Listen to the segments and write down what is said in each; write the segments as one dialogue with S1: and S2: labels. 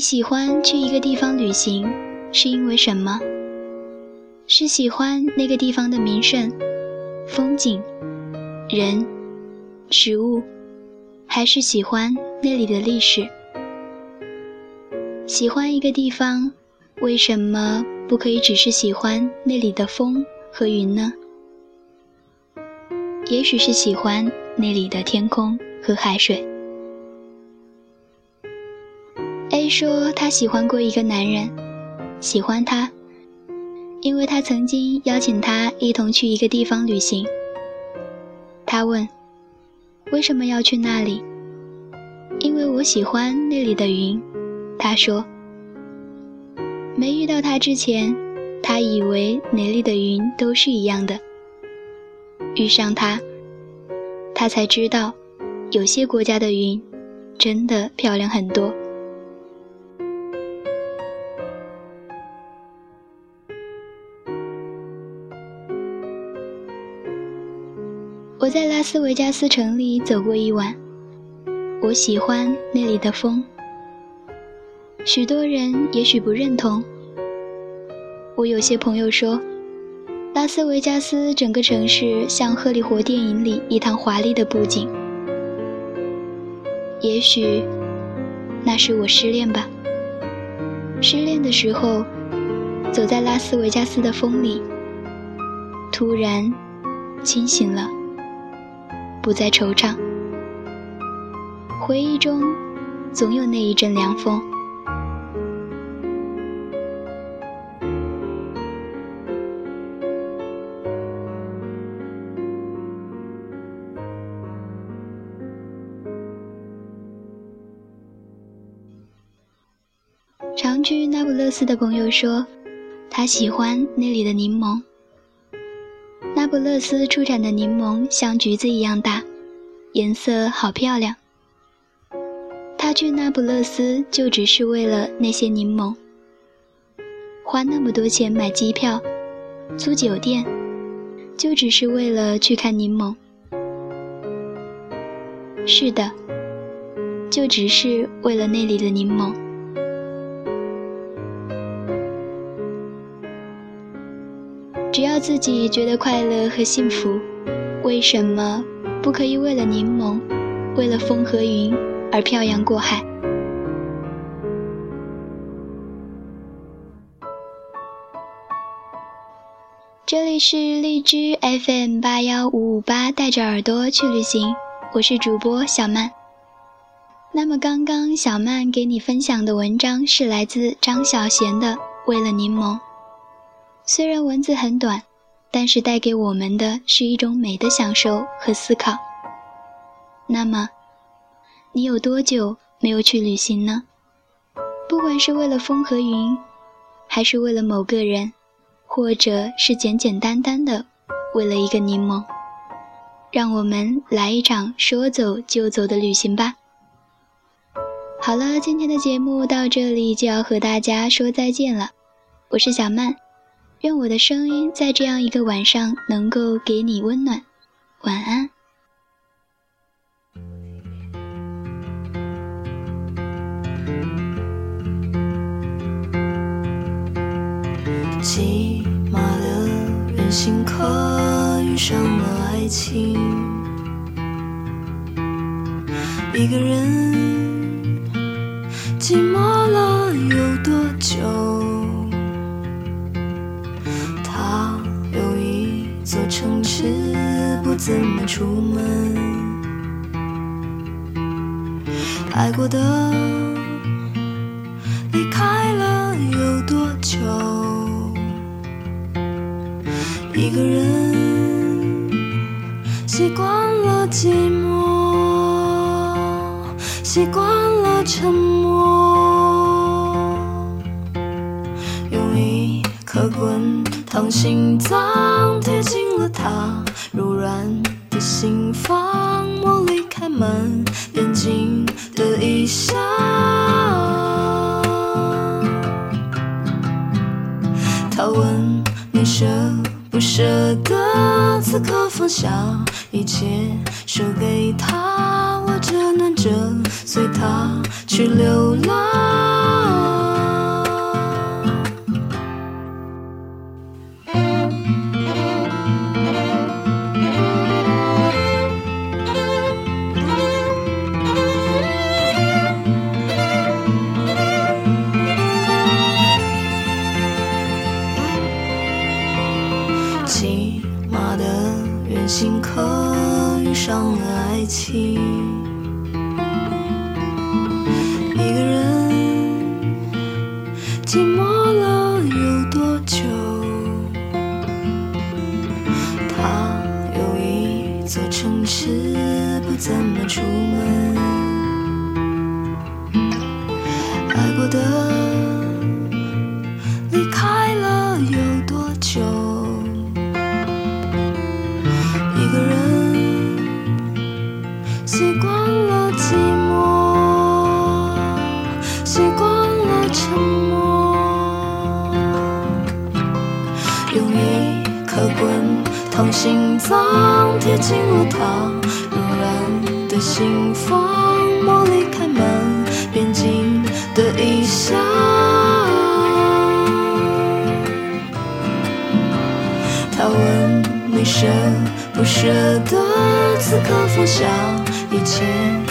S1: 喜欢去一个地方旅行，是因为什么？是喜欢那个地方的名胜、风景、人、食物，还是喜欢那里的历史？喜欢一个地方，为什么不可以只是喜欢那里的风和云呢？也许是喜欢那里的天空和海水。说他喜欢过一个男人，喜欢他。因为他曾经邀请他一同去一个地方旅行。他问：“为什么要去那里？”因为我喜欢那里的云。他说：“没遇到他之前，他以为哪里的云都是一样的。遇上他，他才知道，有些国家的云真的漂亮很多。”我在拉斯维加斯城里走过一晚，我喜欢那里的风。许多人也许不认同。我有些朋友说，拉斯维加斯整个城市像荷里活电影里一趟华丽的布景。也许，那是我失恋吧。失恋的时候，走在拉斯维加斯的风里，突然清醒了。不再惆怅，回忆中总有那一阵凉风。常去那不勒斯的朋友说，他喜欢那里的柠檬。那不勒斯出产的柠檬像橘子一样大，颜色好漂亮。他去那不勒斯就只是为了那些柠檬，花那么多钱买机票、租酒店，就只是为了去看柠檬。是的，就只是为了那里的柠檬。只要自己觉得快乐和幸福，为什么不可以为了柠檬，为了风和云而漂洋过海？这里是荔枝 FM 八幺五五八，带着耳朵去旅行，我是主播小曼。那么刚刚小曼给你分享的文章是来自张小娴的《为了柠檬》。虽然文字很短，但是带给我们的是一种美的享受和思考。那么，你有多久没有去旅行呢？不管是为了风和云，还是为了某个人，或者是简简单单的为了一个柠檬，让我们来一场说走就走的旅行吧。好了，今天的节目到这里就要和大家说再见了，我是小曼。愿我的声音在这样一个晚上能够给你温暖，晚安。
S2: 寂寞的人行客遇上了爱情，一个人寂寞了有多久？城池不怎么出门，爱过的离开了有多久？一个人习惯了寂寞，习惯了沉默，用一颗滚烫心脏他柔软的心房，茉莉开满眼睛的异香。他问你舍不舍得，此刻放下一切，说给他，我只能着随他去流浪。骑马的远行客遇上了爱情。一个人寂寞了有多久？他有一座城市，不怎么出门。爱过的离开了有多久？滚烫心脏贴近了他柔软的心房，茉莉开满边境的异乡。他问你舍不舍得此刻放下一切，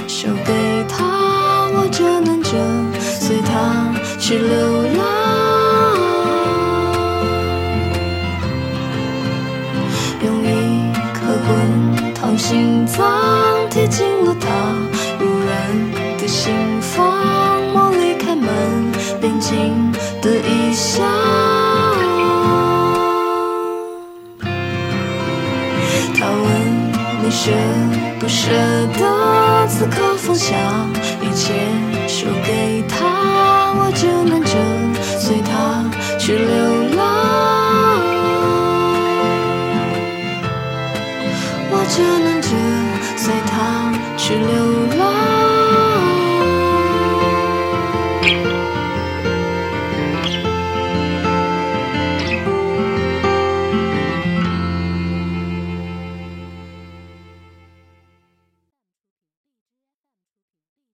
S2: 手给他，握着难着，随他去流浪。心脏贴近了他柔软的心房，茉莉开满边境的异乡。他问你舍不舍得此刻放下一切，手给他，